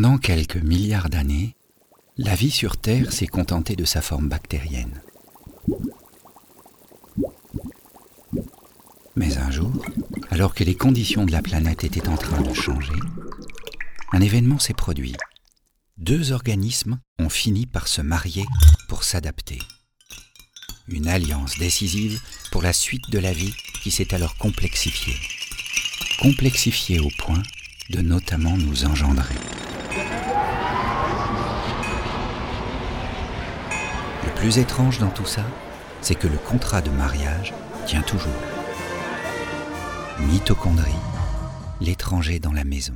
Pendant quelques milliards d'années, la vie sur Terre s'est contentée de sa forme bactérienne. Mais un jour, alors que les conditions de la planète étaient en train de changer, un événement s'est produit. Deux organismes ont fini par se marier pour s'adapter. Une alliance décisive pour la suite de la vie qui s'est alors complexifiée. Complexifiée au point de notamment nous engendrer. Le plus étrange dans tout ça, c'est que le contrat de mariage tient toujours. Mitochondrie, l'étranger dans la maison.